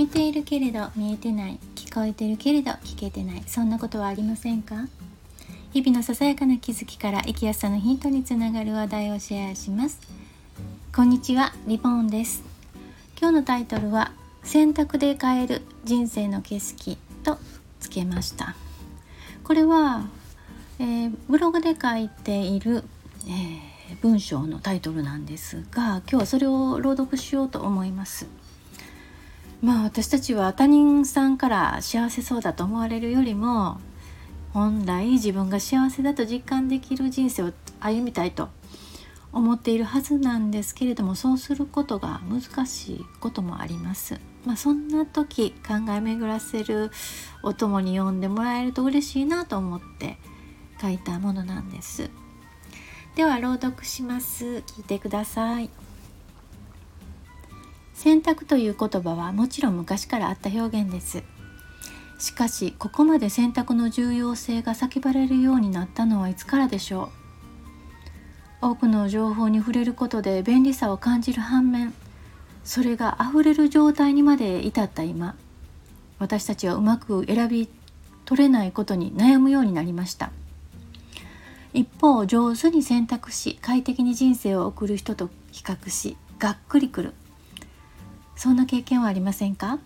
見ているけれど見えてない聞こえてるけれど聞けてないそんなことはありませんか？日々のささやかな気づきから生きやすさのヒントにつながる話題をシェアします。こんにちはリボンです。今日のタイトルは選択で変える人生の景色とつけました。これは、えー、ブログで書いている、えー文章のタイトルなんですが今日はそれを朗読しようと思います。まあ私たちは他人さんから幸せそうだと思われるよりも本来自分が幸せだと実感できる人生を歩みたいと思っているはずなんですけれどもそうすることが難しいこともあります。まあ、そんな時考え巡らせるお供に読んでもらえると嬉しいなと思って書いたものなんです。では朗読します聞いてください選択という言葉はもちろん昔からあった表現です。しかしここまで選択の重要性が叫ばれるようになったのはいつからでしょう。多くの情報に触れることで便利さを感じる反面それが溢れる状態にまで至った今私たちはうまく選び取れないことに悩むようになりました。一方上手に選択し快適に人生を送る人と比較しがっくりくる。そんな経験はありませんか？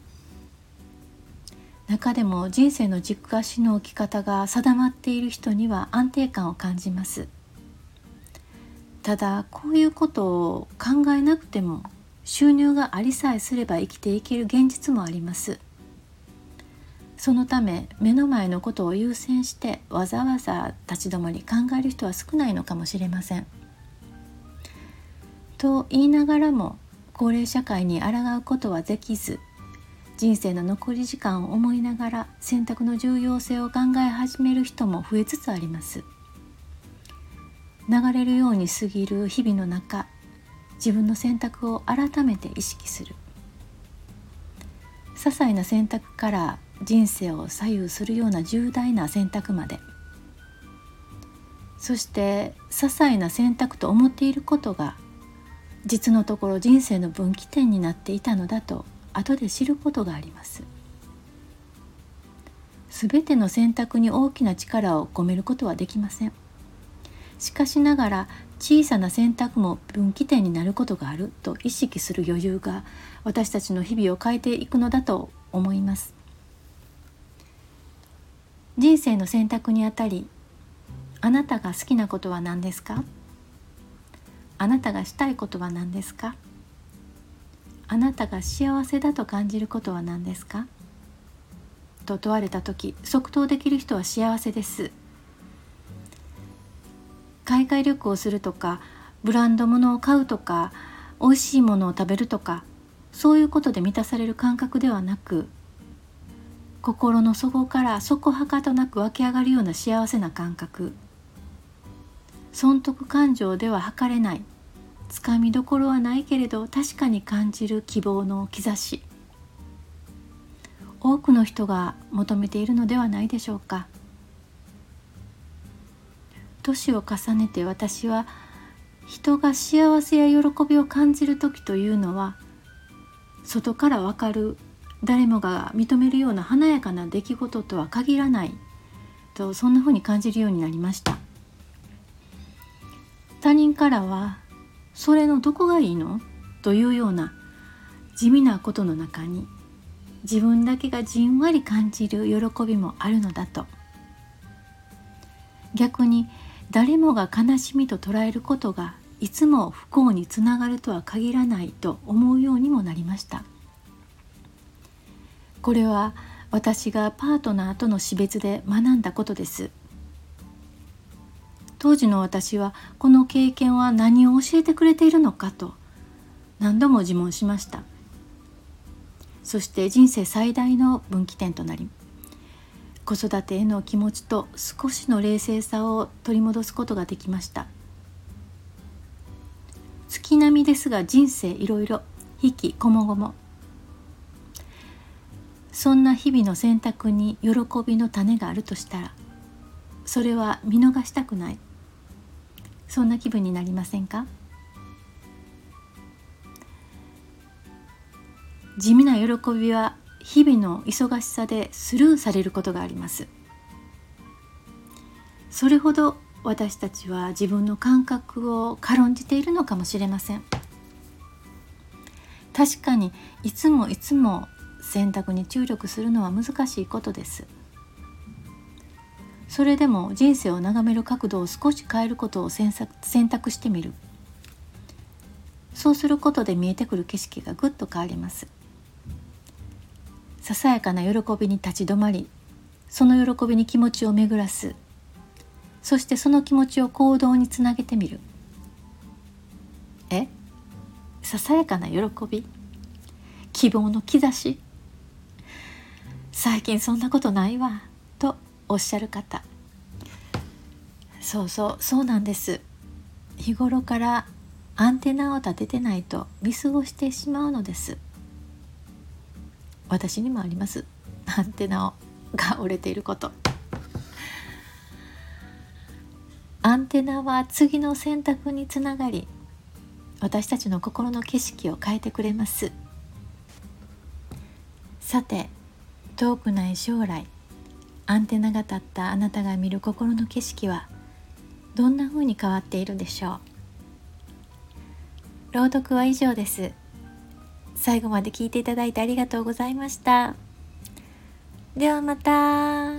中でも人生の軸足の置き方が定まっている人には安定感を感じます。ただこういうことを考えなくても収入がありさえすれば生きていける現実もあります。そのため目の前のことを優先してわざわざ立ち止まり考える人は少ないのかもしれません。と言いながらも高齢社会に抗うことはできず人生の残り時間を思いながら選択の重要性を考え始める人も増えつつあります。流れるように過ぎる日々の中自分の選択を改めて意識する些細な選択から人生を左右するような重大な選択までそして些細な選択と思っていることが実のところ人生の分岐点になっていたのだと後で知ることがあります。すべての選択に大きな力を込めることはできません。しかしながら小さな選択も分岐点になることがあると意識する余裕が私たちの日々を変えていくのだと思います。人生の選択にあたりあなたが好きなことは何ですか？あなたがしたいことは何ですか？あなたが幸せだと感じることは何ですか？と問われた時即答できる人は幸せです。海外旅行するとかブランド物を買うとか美味しいものを食べるとかそういうことで満たされる感覚ではなく心の底から底はかとなく湧き上がるような幸せな感覚。損得感情では測れない。つかみどころはないけれど確かに感じる希望の兆し。多くの人が求めているのではないでしょうか。年を重ねて私は人が幸せや喜びを感じる時というのは外からわかる誰もが認めるような華やかな出来事とは限らないとそんな風に感じるようになりました。他人からは「それのどこがいいの?」というような地味なことの中に自分だけがじんわり感じる喜びもあるのだと。逆に誰もが悲しみと捉えることがいつも不幸につながるとは限らないと思うようにもなりました。これは私がパートナーとの死別で学んだことです。当時の私はこの経験は何を教えてくれているのかと何度も自問しました。そして人生最大の分岐点となり子育てへの気持ちと少しの冷静さを取り戻すことができました。月並みですが人生いろいろ引きこもごも。そんな日々の選択に喜びの種があるとしたらそれは見逃したくない。そんな気分になりませんか？地味な喜びは日々の忙しさでスルーされることがあります。それほど私たちは自分の感覚を軽んじているのかもしれません。確かにいつもいつも選択に注力するのは難しいことです。それでも人生を眺める角度を少し変えることを選択してみる。そうすることで見えてくる景色がぐっと変わります。ささやかな喜びに立ち止まりその喜びに気持ちを巡らす。そしてその気持ちを行動につなげてみる。え？ささやかな喜び？希望の兆し？最近そんなことないわ。おっしゃる方。そうそうそうなんです。日頃からアンテナを立ててないと見過ごしてしまうのです。私にもあります。アンテナをが折れていること。アンテナは次の選択につながり私たちの心の景色を変えてくれます。さて遠くない将来アンテナが立ったあなたが見る心の景色はどんな風に変わっているでしょう？朗読は以上です。最後まで聞いていただいてありがとうございました。ではまた。